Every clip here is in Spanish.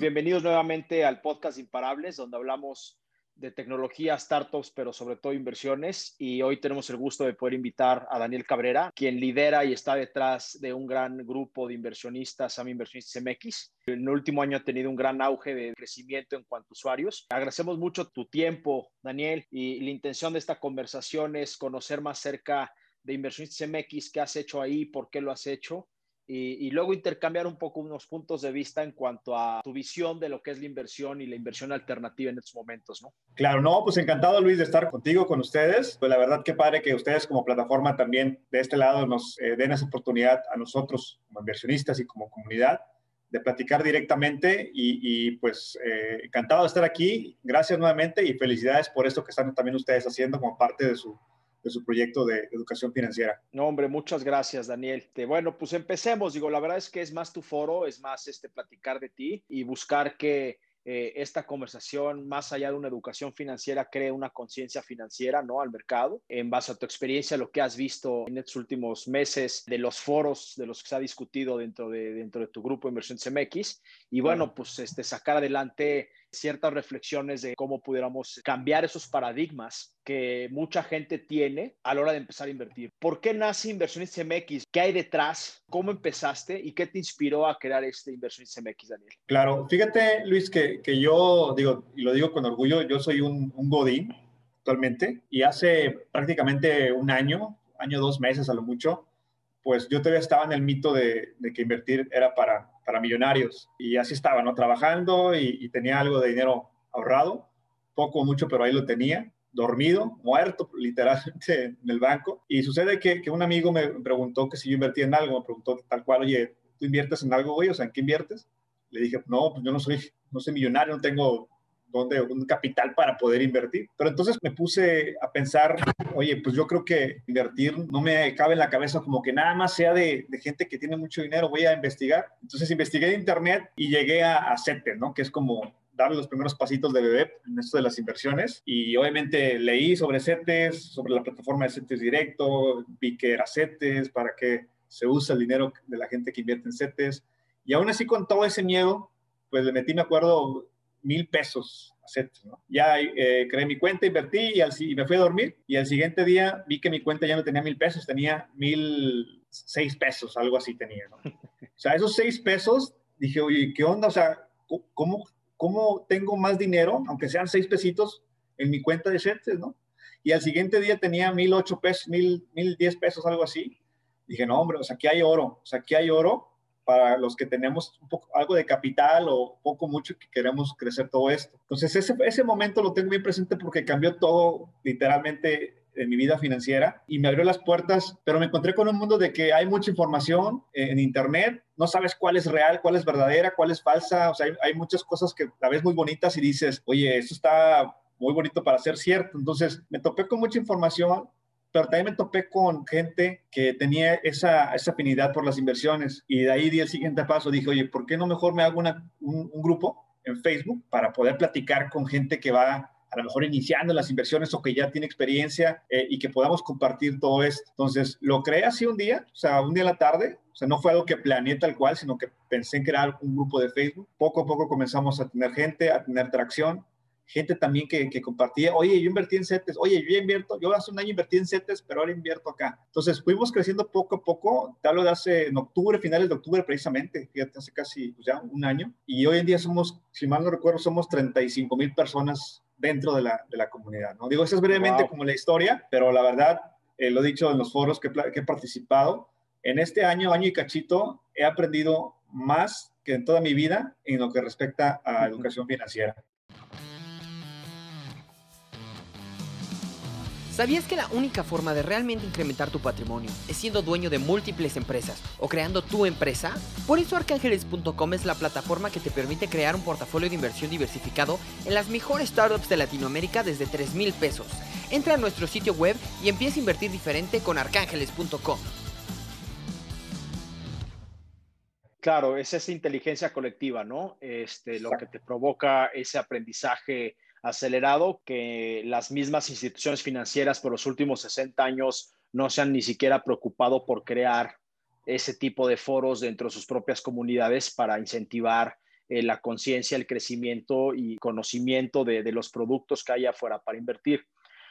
Bienvenidos nuevamente al podcast Imparables, donde hablamos de tecnología, startups, pero sobre todo inversiones. Y hoy tenemos el gusto de poder invitar a Daniel Cabrera, quien lidera y está detrás de un gran grupo de inversionistas, Sam Inversionistas MX. En el último año ha tenido un gran auge de crecimiento en cuanto a usuarios. Agradecemos mucho tu tiempo, Daniel, y la intención de esta conversación es conocer más cerca de Inversionistas MX, qué has hecho ahí, por qué lo has hecho y, luego intercambiar un poco unos puntos de vista en cuanto a tu visión de lo que es la inversión y la inversión alternativa en estos momentos, ¿no? Claro, no, pues encantado Luis de estar contigo, con ustedes. Pues la verdad que padre que ustedes como plataforma también de este lado nos eh, den esa oportunidad a nosotros como inversionistas y como comunidad de platicar directamente y, pues eh, encantado de estar aquí. Gracias nuevamente y felicidades por esto que están también ustedes haciendo como parte de su de su proyecto de educación financiera. No, hombre, muchas gracias, Daniel. Bueno, pues empecemos. Digo, la verdad es que es más tu foro, es más este platicar de ti y buscar que eh, esta conversación, más allá de una educación financiera, cree una conciencia financiera ¿no? al mercado. En base a tu experiencia, lo que has visto en estos últimos meses de los foros de los que se ha discutido dentro de, dentro de tu grupo inversión CMX. Y bueno, pues este, sacar adelante ciertas reflexiones de cómo pudiéramos cambiar esos paradigmas que mucha gente tiene a la hora de empezar a invertir. ¿Por qué nace Inversiones MX? ¿Qué hay detrás? ¿Cómo empezaste? ¿Y qué te inspiró a crear este Inversiones MX, Daniel? Claro, fíjate, Luis, que, que yo digo, y lo digo con orgullo, yo soy un, un godín actualmente y hace prácticamente un año, año, dos meses a lo mucho, pues yo todavía estaba en el mito de, de que invertir era para para millonarios. Y así estaba, ¿no? Trabajando y, tenía algo de dinero ahorrado, poco o mucho, pero ahí lo tenía, dormido, muerto literalmente en el banco. Y sucede que, que, un amigo me preguntó que si yo invertía en algo, me preguntó tal cual, oye, ¿tú inviertes en algo, güey? O sea, ¿en qué inviertes? Le dije, no, pues yo no soy, no soy millonario, no tengo donde un capital para poder invertir. Pero entonces me puse a pensar, oye, pues yo creo que invertir no me cabe en la cabeza como que nada más sea de, gente que tiene mucho dinero, voy a investigar. Entonces investigué en internet y llegué a, a CETES, ¿no? Que es como darle los primeros pasitos de bebé en esto de las inversiones. Y obviamente leí sobre CETES, sobre la plataforma de CETES Directo, vi que era CETES, para qué se usa el dinero de la gente que invierte en CETES. Y aún así con todo ese miedo, pues le metí, me acuerdo, mil pesos ¿no? Ya eh, creé mi cuenta, invertí y, al, y, me fui a dormir y al siguiente día vi que mi cuenta ya no tenía mil pesos, tenía mil seis pesos, algo así tenía, ¿no? O sea, esos seis pesos, dije, oye, ¿qué onda? O sea, ¿cómo, cómo tengo más dinero, aunque sean seis pesitos, en mi cuenta de CETES, ¿no? Y al siguiente día tenía mil ocho pesos, mil, mil diez pesos, algo así. Dije, no, hombre, o sea, aquí hay oro, o sea, aquí hay oro para los que tenemos algo de capital o poco mucho que queremos crecer todo esto. Entonces, ese, ese momento lo tengo bien presente porque cambió todo literalmente en mi vida financiera y me abrió las puertas, pero me encontré con un mundo de que hay mucha información en Internet, no sabes cuál es real, cuál es verdadera, cuál es falsa, o sea, hay, hay muchas cosas que la ves muy bonitas y dices, oye, esto está muy bonito para ser cierto. Entonces, me topé con mucha información pero también me topé con gente que tenía esa, esa afinidad por las inversiones y de ahí di el siguiente paso, dije, oye, ¿por qué no mejor me hago una, un, grupo en Facebook para poder platicar con gente que va a lo mejor iniciando las inversiones o que ya tiene experiencia eh, y que podamos compartir todo esto. Entonces, lo creé así un día, o sea, un día a la tarde, o sea, no fue algo que planeé tal cual, sino que pensé en crear un grupo de Facebook. Poco a poco comenzamos a tener gente, a tener tracción gente también que, que, compartía, oye, yo invertí en CETES, oye, yo ya invierto, yo hace un año invertí en CETES, pero ahora invierto acá. Entonces, fuimos creciendo poco a poco, te hablo de hace, en octubre, finales de octubre precisamente, fíjate, hace casi pues ya un año, y hoy en día somos, si mal no recuerdo, somos 35 mil personas dentro de la, de la comunidad, ¿no? Digo, eso es brevemente como la historia, pero la verdad, eh, lo he dicho en los foros que, que he participado, en este año, año y cachito, he aprendido más que en toda mi vida en lo que respecta a educación financiera. ¿Sabías que la única forma de realmente incrementar tu patrimonio es siendo dueño de múltiples empresas o creando tu empresa? Por eso arcángeles.com es la plataforma que te permite crear un portafolio de inversión diversificado en las mejores startups de Latinoamérica desde 3 mil pesos. Entra a nuestro sitio web y empieza a invertir diferente con arcángeles.com. Claro, es esa inteligencia colectiva, ¿no? Este, lo que te provoca ese aprendizaje acelerado que las mismas instituciones financieras por los últimos 60 años no se han ni siquiera preocupado por crear ese tipo de foros dentro de sus propias comunidades para incentivar eh, la conciencia, el crecimiento y conocimiento de, de los productos que hay afuera para invertir.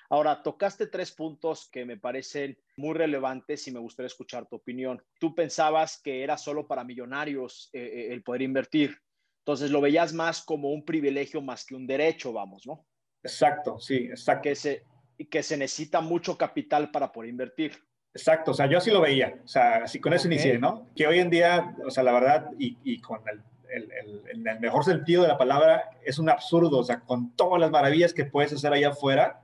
Ahora, tocaste tres puntos que me parecen muy relevantes y me gustaría escuchar tu opinión. Tú pensabas que era solo para millonarios eh, eh, el poder invertir. Entonces lo veías más como un privilegio más que un derecho, vamos, ¿no? Exacto, sí, exacto. Que se, que se necesita mucho capital para poder invertir. Exacto, o sea, yo así lo veía, o sea, así con eso inicié, ¿no? Que hoy en día, o sea, la verdad, y, y con el, el, el, en el mejor sentido de la palabra, es un absurdo, o sea, con todas las maravillas que puedes hacer allá afuera,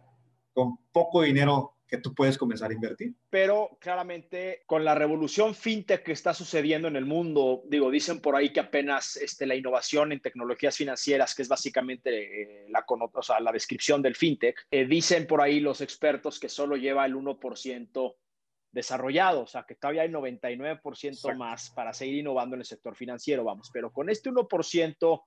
con poco dinero que tú puedes comenzar a invertir. Pero claramente con la revolución fintech que está sucediendo en el mundo, digo, dicen por ahí que apenas este, la innovación en tecnologías financieras, que es básicamente eh, la, o sea, la descripción del fintech, eh, dicen por ahí los expertos que solo lleva el 1% desarrollado, o sea, que todavía hay 99% más para seguir innovando en el sector financiero, vamos, pero con este 1%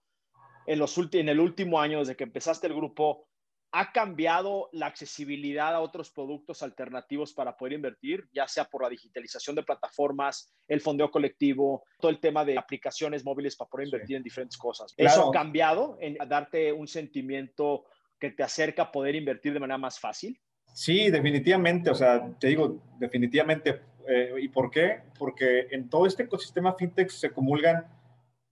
en, los en el último año, desde que empezaste el grupo, ¿Ha cambiado la accesibilidad a otros productos alternativos para poder invertir, ya sea por la digitalización de plataformas, el fondeo colectivo, todo el tema de aplicaciones móviles para poder invertir en diferentes cosas? ¿Eso ha cambiado en darte un sentimiento que te acerca a poder invertir de manera más fácil? Sí, definitivamente. O sea, te digo, definitivamente. Eh, ¿Y por qué? Porque en todo este ecosistema fintech se comulgan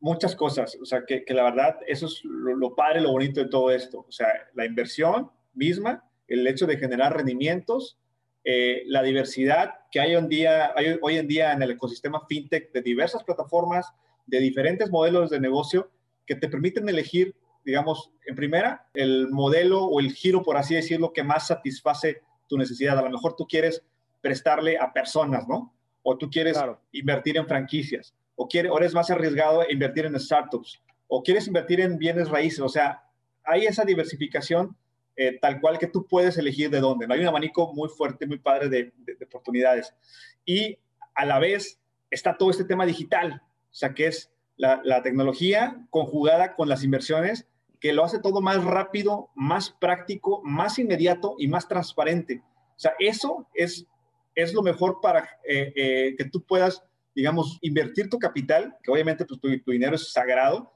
muchas cosas, o sea, que, la verdad, eso es lo, padre, lo bonito de todo esto, o sea, la inversión misma, el hecho de generar rendimientos, eh, la diversidad que hay hoy, en día, hay hoy en día en el ecosistema fintech de diversas plataformas, de diferentes modelos de negocio que te permiten elegir, digamos, en primera, el modelo o el giro, por así decirlo, que más satisface tu necesidad. A lo mejor tú quieres prestarle a personas, ¿no? O tú quieres invertir en franquicias o, quiere, eres más arriesgado invertir en startups, o quieres invertir en bienes raíces. O sea, hay esa diversificación eh, tal cual que tú puedes elegir de dónde. ¿no? Hay un abanico muy fuerte, muy padre de, oportunidades. Y a la vez está todo este tema digital, o sea, que es la, la tecnología conjugada con las inversiones que lo hace todo más rápido, más práctico, más inmediato y más transparente. O sea, eso es, es lo mejor para eh, eh, que tú puedas digamos, invertir tu capital, que obviamente pues, tu, dinero es sagrado,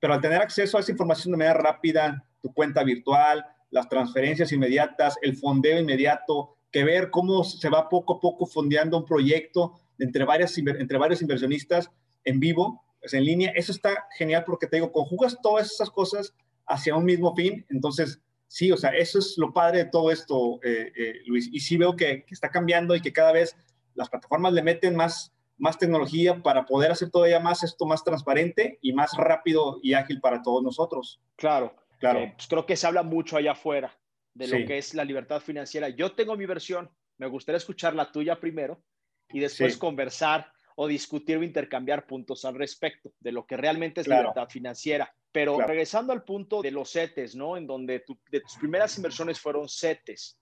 pero al tener acceso a esa información de manera rápida, tu cuenta virtual, las transferencias inmediatas, el fondeo inmediato, que ver cómo se va poco a poco fondeando un proyecto entre, varias, entre varios inversionistas en vivo, pues en línea, eso está genial porque te digo, conjugas todas esas cosas hacia un mismo fin, entonces sí, o sea, eso es lo padre de todo esto, eh, eh, Luis, y sí veo que, que, está cambiando y que cada vez las plataformas le meten más, más tecnología para poder hacer todavía más esto más transparente y más rápido y ágil para todos nosotros. Claro, claro. Eh, pues creo que se habla mucho allá afuera de lo que es la libertad financiera. Yo tengo mi versión, me gustaría escuchar la tuya primero y después conversar o discutir o intercambiar puntos al respecto de lo que realmente es libertad financiera. Pero regresando al punto de los CETES, ¿no? En donde de tus primeras inversiones fueron CETES.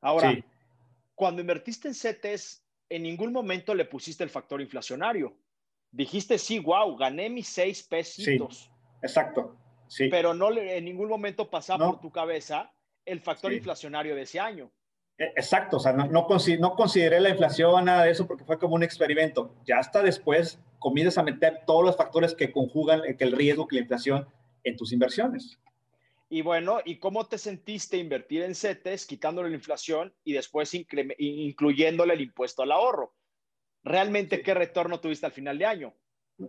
Ahora, cuando invertiste en CETES, en ningún momento le pusiste el factor inflacionario. Dijiste, sí, wow, gané mis seis pesitos. Sí, exacto. Sí. Pero no en ningún momento pasaba por tu cabeza el factor inflacionario de ese año. E, exacto, o sea, no, no, consideré la inflación, nada de eso, porque fue como un experimento. Ya hasta después comienzas a meter todos los factores que conjugan el riesgo, que la inflación en tus inversiones. Y bueno, ¿y cómo te sentiste invertir en CETES, quitándole la inflación y después incluyéndole el impuesto al ahorro? ¿Realmente qué retorno tuviste al final de año?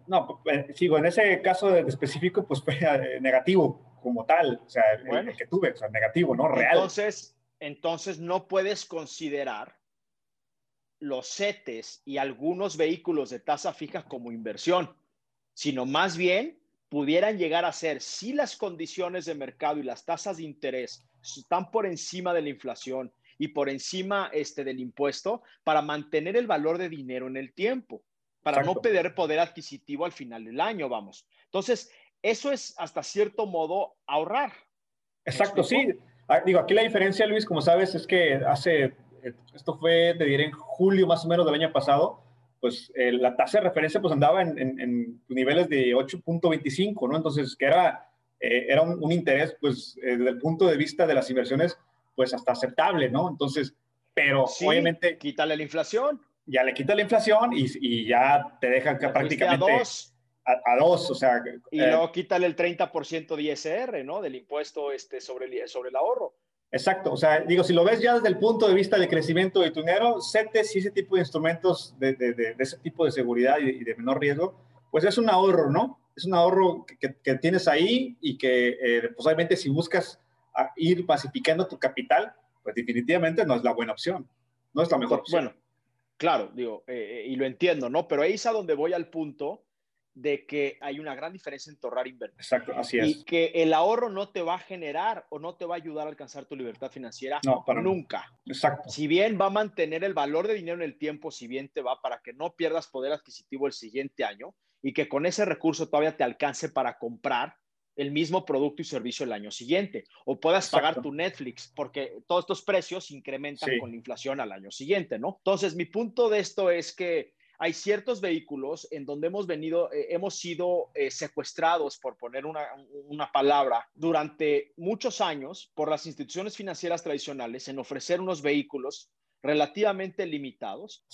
No, pues, sigo, en ese caso específico, pues fue eh, negativo como tal, o sea, el, que tuve, o sea, negativo, ¿no? Real. Entonces, entonces no puedes considerar los CETES y algunos vehículos de tasa fija como inversión, sino más bien pudieran llegar a ser, si las condiciones de mercado y las tasas de interés están por encima de la inflación y por encima este, del impuesto, para mantener el valor de dinero en el tiempo, para no perder poder adquisitivo al final del año, vamos. Entonces, eso es hasta cierto modo ahorrar. Exacto, sí. Ah, digo, aquí la diferencia, Luis, como sabes, es que hace, esto fue, te diré, en julio más o menos del año pasado, pues eh, la tasa de referencia pues andaba en, niveles de 8.25, ¿no? Entonces, que era, eh, era un, interés, pues, eh, desde el punto de vista de las inversiones, pues hasta aceptable, ¿no? Entonces, pero obviamente... Quítale la inflación. Ya le quita la inflación y, y ya te deja que prácticamente... A dos. a, dos, o sea. Y eh, luego quítale el 30% de ISR, ¿no? Del impuesto este, sobre, el, sobre el ahorro. Exacto, o sea, digo, si lo ves ya desde el punto de vista de crecimiento de tu dinero, CETES y ese tipo de instrumentos de, ese tipo de seguridad y, de menor riesgo, pues es un ahorro, ¿no? Es un ahorro que, tienes ahí y que, eh, pues obviamente, si buscas ir pacificando tu capital, pues definitivamente no es la buena opción, no es la mejor opción. Bueno, claro, digo, eh, y lo entiendo, ¿no? Pero ahí es a donde voy al punto de que hay una gran diferencia entre ahorrar e invertir. Exacto, así es. Y que el ahorro no te va a generar o no te va a ayudar a alcanzar tu libertad financiera no, para nunca. Exacto. Si bien va a mantener el valor de dinero en el tiempo, si bien te va para que no pierdas poder adquisitivo el siguiente año y que con ese recurso todavía te alcance para comprar el mismo producto y servicio el año siguiente o puedas pagar tu Netflix porque todos estos precios incrementan con la inflación al año siguiente, ¿no? Entonces, mi punto de esto es que hay ciertos vehículos en donde hemos venido, eh, hemos sido eh, secuestrados, por poner una, una, palabra, durante muchos años por las instituciones financieras tradicionales en ofrecer unos vehículos relativamente limitados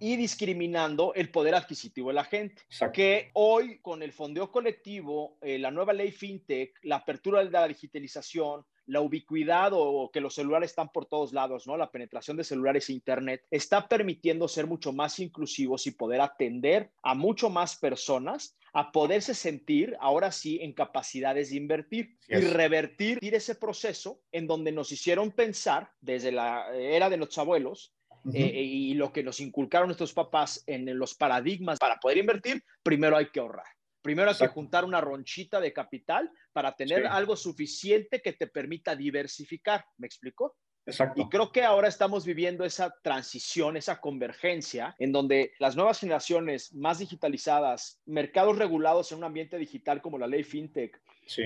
y discriminando el poder adquisitivo de la gente. Que hoy, con el fondeo colectivo, eh, la nueva ley FinTech, la apertura de la digitalización, la ubicuidad o que los celulares están por todos lados, ¿no? La penetración de celulares e Internet está permitiendo ser mucho más inclusivos y poder atender a mucho más personas a poderse sentir ahora sí en capacidades de invertir y revertir ese proceso en donde nos hicieron pensar desde la era de los abuelos eh, y lo que nos inculcaron nuestros papás en los paradigmas para poder invertir, primero hay que ahorrar. Primero hay que juntar una ronchita de capital para tener algo suficiente que te permita diversificar. ¿Me explico? Exacto. Y creo que ahora estamos viviendo esa transición, esa convergencia, en donde las nuevas generaciones más digitalizadas, mercados regulados en un ambiente digital como la ley FinTech,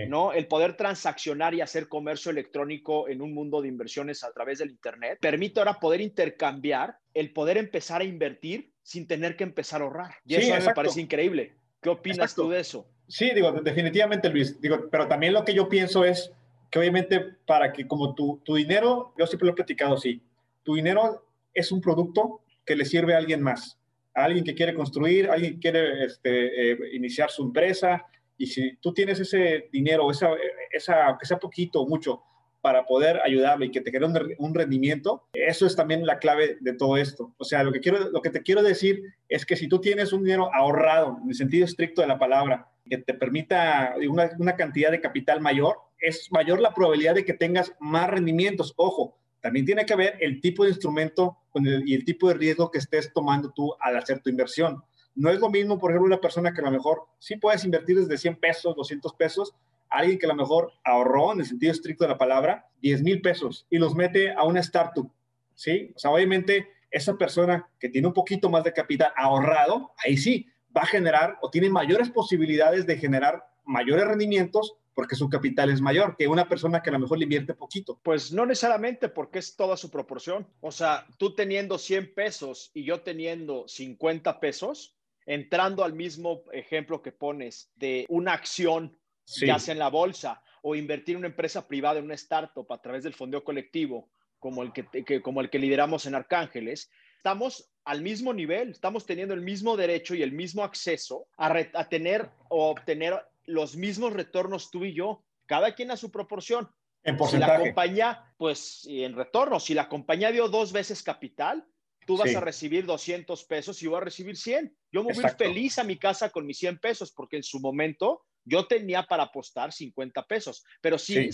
¿no? El poder transaccionar y hacer comercio electrónico en un mundo de inversiones a través del Internet, permite ahora poder intercambiar, el poder empezar a invertir sin tener que empezar a ahorrar. Y eso me parece increíble. ¿Qué opinas tú de eso? Sí, digo, definitivamente, Luis. Digo, pero también lo que yo pienso es que obviamente para que como tu, tu dinero, yo siempre lo he platicado así, tu dinero es un producto que le sirve a alguien más, a alguien que quiere construir, a alguien que quiere este, eh, iniciar su empresa, y si tú tienes ese dinero, esa, esa, que sea poquito o mucho, para poder ayudarle y que te quede un, rendimiento, eso es también la clave de todo esto. O sea, lo que, quiero, lo que te quiero decir es que si tú tienes un dinero ahorrado, en el sentido estricto de la palabra, que te permita una, una cantidad de capital mayor, es mayor la probabilidad de que tengas más rendimientos. Ojo, también tiene que ver el tipo de instrumento y el tipo de riesgo que estés tomando tú al hacer tu inversión. No es lo mismo, por ejemplo, una persona que a lo mejor sí puedes invertir desde 100 pesos, 200 pesos, alguien que a lo mejor ahorró, en el sentido estricto de la palabra, 10 mil pesos y los mete a una startup, ¿sí? O sea, obviamente esa persona que tiene un poquito más de capital ahorrado, ahí sí, va a generar o tiene mayores posibilidades de generar mayores rendimientos porque su capital es mayor que una persona que a lo mejor le invierte poquito. Pues no necesariamente porque es toda su proporción. O sea, tú teniendo 100 pesos y yo teniendo 50 pesos, entrando al mismo ejemplo que pones de una acción ya sea en la bolsa o invertir en una empresa privada, en una startup a través del fondeo colectivo, como el que, como el que lideramos en Arcángeles, estamos al mismo nivel, estamos teniendo el mismo derecho y el mismo acceso a, a tener o obtener los mismos retornos tú y yo, cada quien a su proporción. En porcentaje. Si la compañía, pues en retorno, si la compañía dio dos veces capital, tú vas a recibir 200 pesos y yo voy a recibir 100. Yo me voy feliz a mi casa con mis 100 pesos porque en su momento yo tenía para apostar 50 pesos, pero sí,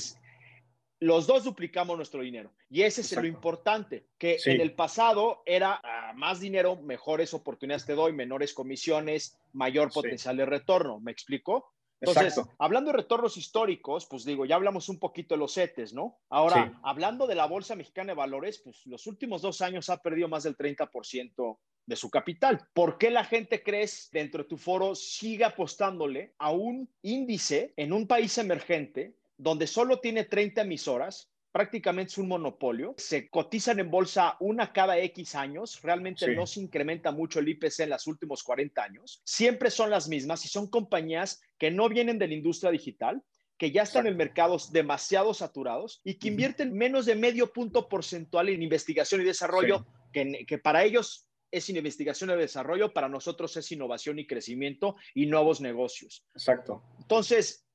los dos duplicamos nuestro dinero. Y ese es lo importante, que en el pasado era ah, más dinero, mejores oportunidades te doy, menores comisiones, mayor potencial de retorno. ¿Me explico? Entonces, hablando de retornos históricos, pues digo, ya hablamos un poquito de los CETES, ¿no? Ahora, hablando de la Bolsa Mexicana de Valores, pues los últimos dos años ha perdido más del 30% de su capital. ¿Por qué la gente crees dentro de tu foro sigue apostándole a un índice en un país emergente donde solo tiene 30 emisoras? prácticamente es un monopolio. Se cotizan en bolsa una cada X años. Realmente no se incrementa mucho el IPC en los últimos 40 años. Siempre son las mismas y son compañías que no vienen de la industria digital, que ya están en mercados demasiado saturados y que invierten menos de medio punto porcentual en investigación y desarrollo, que, que para ellos es investigación y desarrollo, para nosotros es innovación y crecimiento y nuevos negocios. Exacto. Entonces,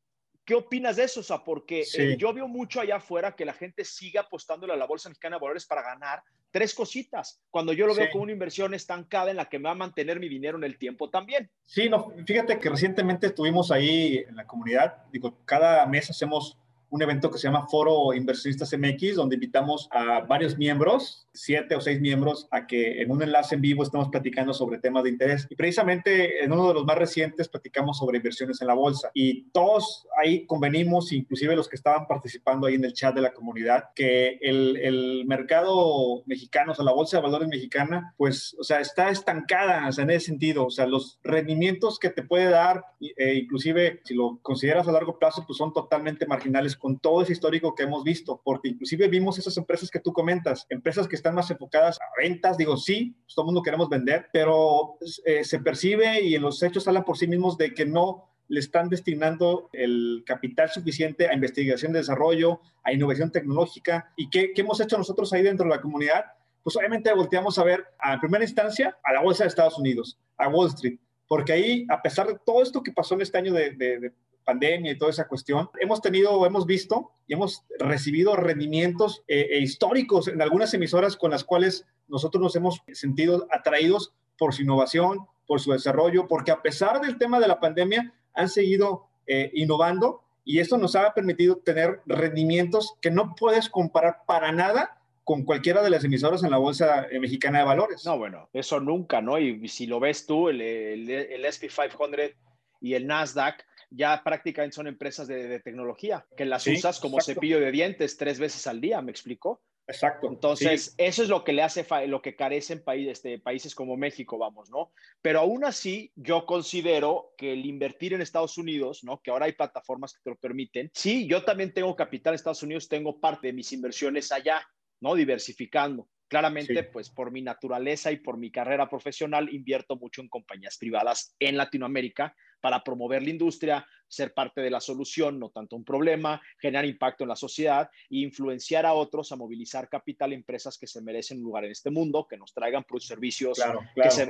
¿Qué opinas de eso? O sea, porque eh, yo veo mucho allá afuera que la gente sigue apostando a la Bolsa Mexicana de Valores para ganar tres cositas, cuando yo lo veo como una inversión estancada en la que me va a mantener mi dinero en el tiempo también. Sí, no, fíjate que recientemente estuvimos ahí en la comunidad, digo, cada mes hacemos un evento que se llama Foro Inversionistas MX, donde invitamos a varios miembros, siete o seis miembros, a que en un enlace en vivo estemos platicando sobre temas de interés. Y precisamente en uno de los más recientes platicamos sobre inversiones en la bolsa. Y todos ahí convenimos, inclusive los que estaban participando ahí en el chat de la comunidad, que el, el mercado mexicano, o sea, la bolsa de valores mexicana, pues, o sea, está estancada, o sea, en ese sentido, o sea, los rendimientos que te puede dar, eh, inclusive si lo consideras a largo plazo, pues son totalmente marginales con todo ese histórico que hemos visto, porque inclusive vimos esas empresas que tú comentas, empresas que están más enfocadas a ventas, digo, sí, pues todo el mundo queremos vender, pero eh, se percibe y en los hechos hablan por sí mismos de que no le están destinando el capital suficiente a investigación de desarrollo, a innovación tecnológica. ¿Y qué, qué hemos hecho nosotros ahí dentro de la comunidad? Pues obviamente volteamos a ver, a primera instancia, a la Bolsa de Estados Unidos, a Wall Street, porque ahí, a pesar de todo esto que pasó en este año de, de pandemia y toda esa cuestión, hemos tenido, hemos visto y hemos recibido rendimientos eh, eh, históricos en algunas emisoras con las cuales nosotros nos hemos sentido atraídos por su innovación, por su desarrollo, porque a pesar del tema de la pandemia han seguido eh, innovando y esto nos ha permitido tener rendimientos que no puedes comparar para nada con cualquiera de las emisoras en la Bolsa Mexicana de Valores. No, bueno, eso nunca, ¿no? Y si lo ves tú, el, el, el SP500 y el Nasdaq, ya prácticamente son empresas de, tecnología, que las usas como cepillo de dientes tres veces al día, ¿me explicó? Exacto. Entonces, eso es lo que le hace, lo que carecen países, este, países como México, vamos, ¿no? Pero aún así, yo considero que el invertir en Estados Unidos, ¿no? Que ahora hay plataformas que te lo permiten. Sí, yo también tengo capital en Estados Unidos, tengo parte de mis inversiones allá, ¿no? Diversificando. Claramente, pues por mi naturaleza y por mi carrera profesional, invierto mucho en compañías privadas en Latinoamérica para promover la industria, ser parte de la solución, no tanto un problema, generar impacto en la sociedad e influenciar a otros a movilizar capital empresas que se merecen un lugar en este mundo, que nos traigan productos servicios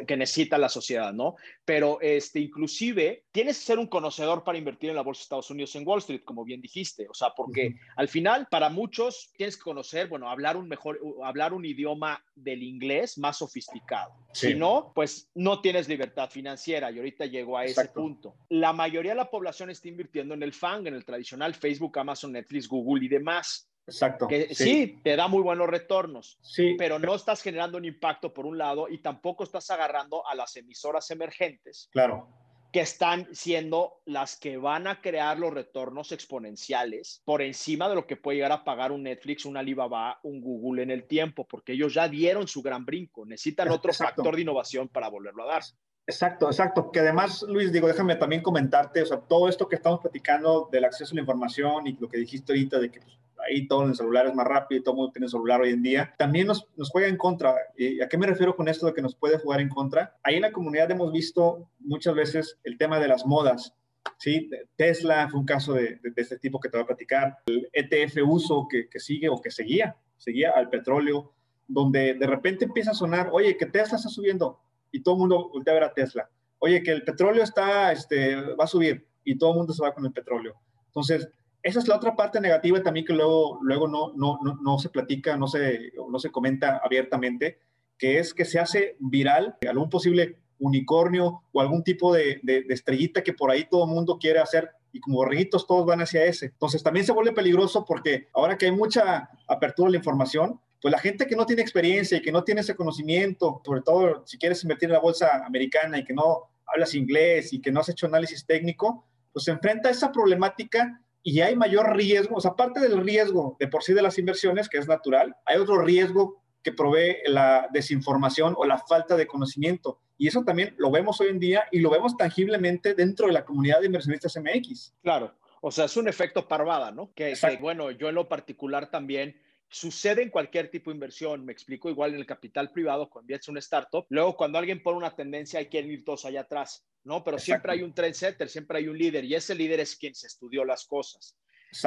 Que, necesita la sociedad, ¿no? Pero este, inclusive tienes que ser un conocedor para invertir en la bolsa de Estados Unidos en Wall Street, como bien dijiste, o sea, porque al final para muchos tienes que conocer, bueno, hablar un mejor, hablar un idioma del inglés más sofisticado. Si no, pues no tienes libertad financiera y ahorita llego a ese punto. La mayoría de la población está invirtiendo en el FANG, en el tradicional Facebook, Amazon, Netflix, Google y demás. Exacto. Que sí. te da muy buenos retornos, sí. pero no estás generando un impacto por un lado y tampoco estás agarrando a las emisoras emergentes. Claro. Que están siendo las que van a crear los retornos exponenciales por encima de lo que puede llegar a pagar un Netflix, un Alibaba, un Google en el tiempo, porque ellos ya dieron su gran brinco. Necesitan otro factor de innovación para volverlo a dar. Exacto, exacto. Que además, Luis, digo, déjame también comentarte, o sea, todo esto que estamos platicando del acceso a la información y lo que dijiste ahorita de que pues, ahí todo en el celular es más rápido y todo el mundo tiene celular hoy en día, también nos, juega en contra. ¿Y ¿A qué me refiero con esto de que nos puede jugar en contra? Ahí en la comunidad hemos visto muchas veces el tema de las modas. ¿sí? Tesla fue un caso de, de, este tipo que te voy a platicar. El ETF uso que, que sigue o que seguía, seguía al petróleo, donde de repente empieza a sonar, oye, que Tesla está subiendo y todo el mundo voltea a ver a Tesla. Oye, que el petróleo está, este, va a subir y todo el mundo se va con el petróleo. Entonces, esa es la otra parte negativa también que luego, luego no, no, no, no se platica, no se, no se comenta abiertamente, que es que se hace viral algún posible unicornio o algún tipo de, de, estrellita que por ahí todo el mundo quiere hacer y como borreguitos todos van hacia ese. Entonces también se vuelve peligroso porque ahora que hay mucha apertura a la información, pues la gente que no tiene experiencia y que no tiene ese conocimiento, sobre todo si quieres invertir en la bolsa americana y que no hablas inglés y que no has hecho análisis técnico, pues se enfrenta a esa problemática y hay mayor riesgo, o sea, aparte del riesgo de por sí de las inversiones, que es natural, hay otro riesgo que provee la desinformación o la falta de conocimiento. Y eso también lo vemos hoy en día y lo vemos tangiblemente dentro de la comunidad de inversionistas MX. Claro, o sea, es un efecto parvada, ¿no? Que, que bueno, yo en lo particular también Sucede en cualquier tipo de inversión, me explico, igual en el capital privado, cuando inviertes una startup, luego cuando alguien pone una tendencia hay que ir todos allá atrás, ¿no? Pero siempre hay un trendsetter, siempre hay un líder y ese líder es quien se estudió las cosas.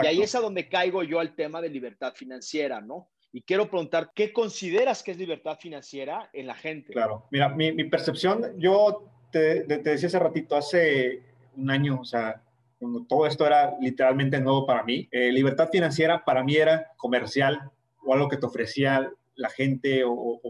Y ahí es a donde caigo yo al tema de libertad financiera, ¿no? Y quiero preguntar, ¿qué consideras que es libertad financiera en la gente? Claro, mira, mi, mi percepción, yo te, te, decía hace ratito, hace un año, o sea, cuando todo esto era literalmente nuevo para mí, eh, libertad financiera para mí era comercial o algo que te ofrecía la gente o,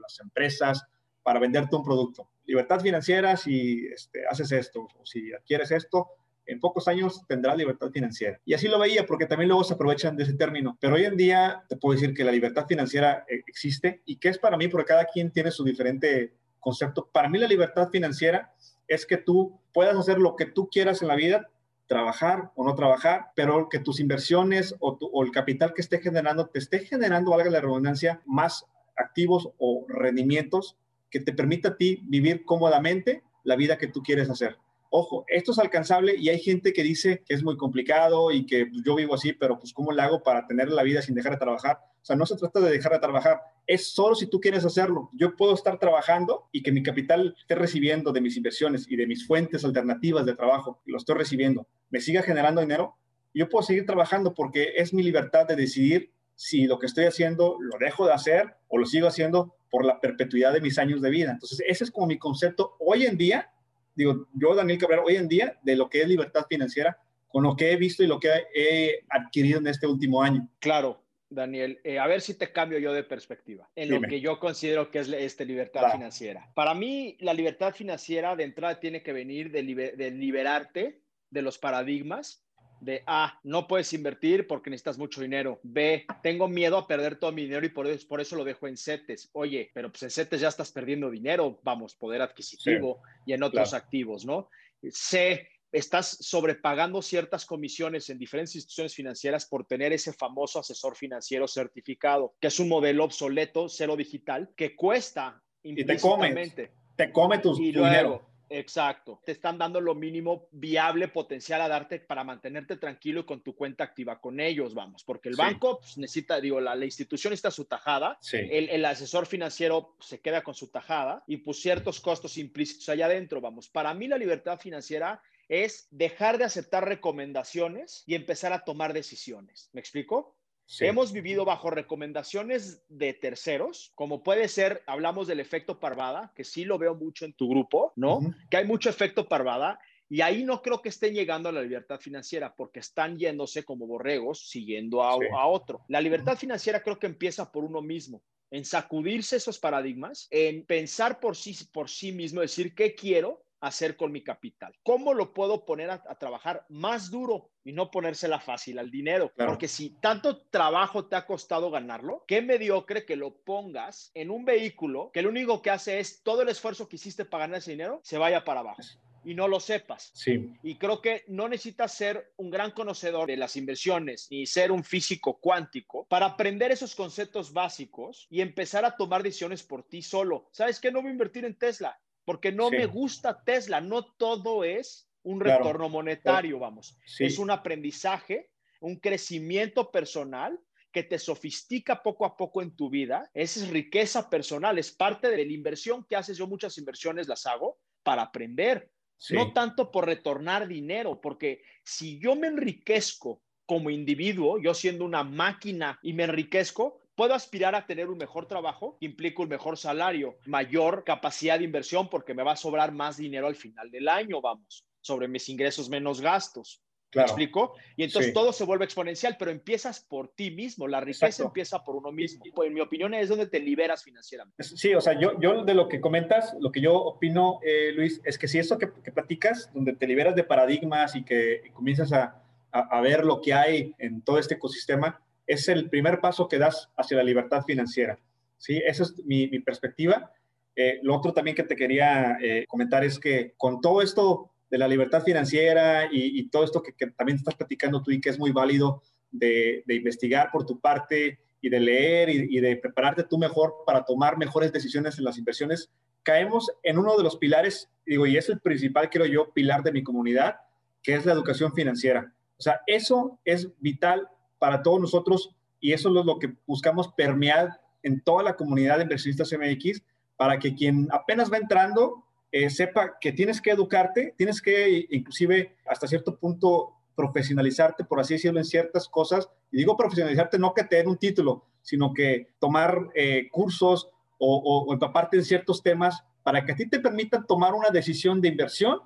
las empresas para venderte un producto. Libertad financiera si este, haces esto o si adquieres esto, en pocos años tendrás libertad financiera. Y así lo veía porque también luego se aprovechan de ese término. Pero hoy en día te puedo decir que la libertad financiera eh, existe y que es para mí porque cada quien tiene su diferente concepto. Para mí la libertad financiera es que tú puedas hacer lo que tú quieras en la vida, trabajar o no trabajar, pero que tus inversiones o, el capital que esté generando te esté generando, valga la redundancia, más activos o rendimientos que te permita a ti vivir cómodamente la vida que tú quieres hacer. Ojo, esto es alcanzable y hay gente que dice que es muy complicado y que pues, yo vivo así, pero pues ¿cómo le hago para tener la vida sin dejar de trabajar? O sea, no se trata de dejar de trabajar, es solo si tú quieres hacerlo. Yo puedo estar trabajando y que mi capital esté recibiendo de mis inversiones y de mis fuentes alternativas de trabajo, lo estoy recibiendo, me siga generando dinero, yo puedo seguir trabajando porque es mi libertad de decidir si lo que estoy haciendo lo dejo de hacer o lo sigo haciendo por la perpetuidad de mis años de vida. Entonces, ese es como mi concepto hoy en día digo, yo, Daniel Cabrera, hoy en día, de lo que es libertad financiera, con lo que he visto y lo que he adquirido en este último año. Claro, Daniel, eh, a ver si te cambio yo de perspectiva en lo que yo considero que es este, libertad financiera. Para mí, la libertad financiera de entrada tiene que venir de, de liberarte de los paradigmas de A, no puedes invertir porque necesitas mucho dinero. B, tengo miedo a perder todo mi dinero y por eso, por eso lo dejo en CETES. Oye, pero pues en CETES ya estás perdiendo dinero, vamos, poder adquisitivo y en otros activos, ¿no? C, estás sobrepagando ciertas comisiones en diferentes instituciones financieras por tener ese famoso asesor financiero certificado, que es un modelo obsoleto, cero digital, que cuesta y te come, te come tu, dinero Exacto. Te están dando lo mínimo viable potencial a darte para mantenerte tranquilo con tu cuenta activa con ellos, vamos, porque el banco pues, necesita, digo, la, institución está su tajada, el, el, asesor financiero se queda con su tajada y pues ciertos costos implícitos allá adentro, vamos. Para mí la libertad financiera es dejar de aceptar recomendaciones y empezar a tomar decisiones. ¿Me explico? Hemos vivido bajo recomendaciones de terceros, como puede ser, hablamos del efecto parvada, que sí lo veo mucho en tu grupo, ¿no? Que hay mucho efecto parvada y ahí no creo que estén llegando a la libertad financiera porque están yéndose como borregos siguiendo a, a otro. La libertad financiera creo que empieza por uno mismo en sacudirse esos paradigmas, en pensar por sí, por sí mismo, decir qué quiero, hacer con mi capital? ¿Cómo lo puedo poner a, trabajar más duro y no ponérsela fácil al dinero? Porque si tanto trabajo te ha costado ganarlo, qué mediocre que lo pongas en un vehículo que lo único que hace es todo el esfuerzo que hiciste para ganar ese dinero se vaya para abajo y no lo sepas. Sí. Y creo que no necesitas ser un gran conocedor de las inversiones ni ser un físico cuántico para aprender esos conceptos básicos y empezar a tomar decisiones por ti solo. ¿Sabes qué? No voy a invertir en Tesla porque no me gusta Tesla, no todo es un retorno monetario, vamos. Es un aprendizaje, un crecimiento personal que te sofistica poco a poco en tu vida. Esa es riqueza personal, es parte de la inversión que haces. Yo muchas inversiones las hago para aprender, no tanto por retornar dinero, porque si yo me enriquezco como individuo, yo siendo una máquina y me enriquezco, puedo aspirar a tener un mejor trabajo, que implica un mejor salario, mayor capacidad de inversión porque me va a sobrar más dinero al final del año, vamos, sobre mis ingresos menos gastos. ¿Me explico? Y entonces todo se vuelve exponencial, pero empiezas por ti mismo. La riqueza empieza por uno mismo. Pues, en mi opinión es donde te liberas financieramente. Sí, o sea, yo, yo de lo que comentas, lo que yo opino, eh, Luis, es que si eso que, que, platicas, donde te liberas de paradigmas y que comienzas a, a, a ver lo que hay en todo este ecosistema, es el primer paso que das hacia la libertad financiera. ¿sí? Esa es mi, perspectiva. Eh, lo otro también que te quería eh, comentar es que con todo esto de la libertad financiera y, todo esto que, también estás platicando tú y que es muy válido de, investigar por tu parte y de leer y, de prepararte tú mejor para tomar mejores decisiones en las inversiones, caemos en uno de los pilares, digo, y es el principal, creo yo, pilar de mi comunidad, que es la educación financiera. O sea, eso es vital para todos nosotros y eso es lo que buscamos permear en toda la comunidad de inversionistas MX para que quien apenas va entrando eh, sepa que tienes que educarte, tienes que inclusive hasta cierto punto profesionalizarte, por así decirlo, en ciertas cosas. Y digo profesionalizarte no que te den un título, sino que tomar eh, cursos o, o, empaparte en ciertos temas para que a ti te permitan tomar una decisión de inversión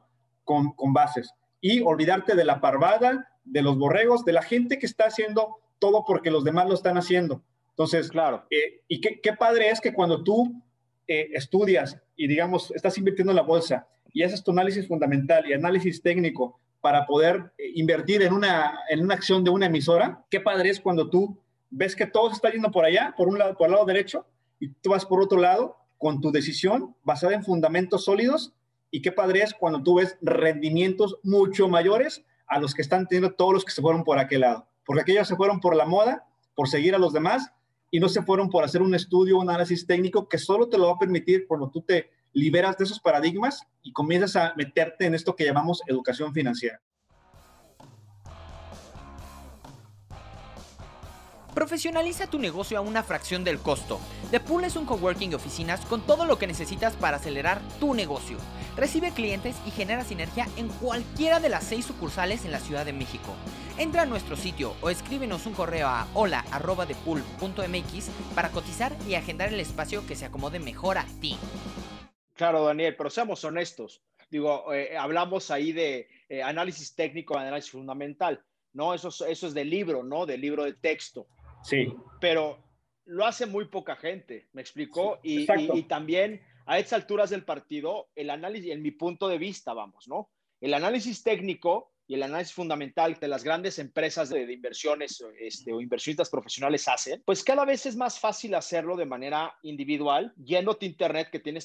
con bases y olvidarte de la parvada, de los borregos, de la gente que está haciendo todo porque los demás lo están haciendo. Entonces, claro. Eh, y qué, qué, padre es que cuando tú eh, estudias y, digamos, estás invirtiendo en la bolsa y haces tu análisis fundamental y análisis técnico para poder eh, invertir en una, en una acción de una emisora, qué padre es cuando tú ves que todo se está yendo por allá, por un lado, por el lado derecho, y tú vas por otro lado con tu decisión basada en fundamentos sólidos, y qué padre es cuando tú ves rendimientos mucho mayores a los que están teniendo todos los que se fueron por aquel lado, porque aquellos se fueron por la moda, por seguir a los demás, y no se fueron por hacer un estudio, un análisis técnico que solo te lo va a permitir cuando tú te liberas de esos paradigmas y comienzas a meterte en esto que llamamos educación financiera. Profesionaliza tu negocio a una fracción del costo. The Pool es un coworking de oficinas con todo lo que necesitas para acelerar tu negocio. Recibe clientes y genera sinergia en cualquiera de las seis sucursales en la Ciudad de México. Entra a nuestro sitio o escríbenos un correo a hola.depool.mx para cotizar y agendar el espacio que se acomode mejor a ti. Claro, Daniel, pero seamos honestos. Digo, eh, hablamos ahí de eh, análisis técnico, análisis fundamental, ¿no? Eso, eso es del libro, ¿no? Del libro de texto. Sí. Pero lo hace muy poca gente, ¿me explicó? y, y, y, también a estas alturas del partido, el análisis, en mi punto de vista, vamos, ¿no? El análisis técnico y el análisis fundamental que las grandes empresas de, inversiones este, o inversionistas profesionales hacen, pues cada vez es más fácil hacerlo de manera individual, yéndote a internet que tienes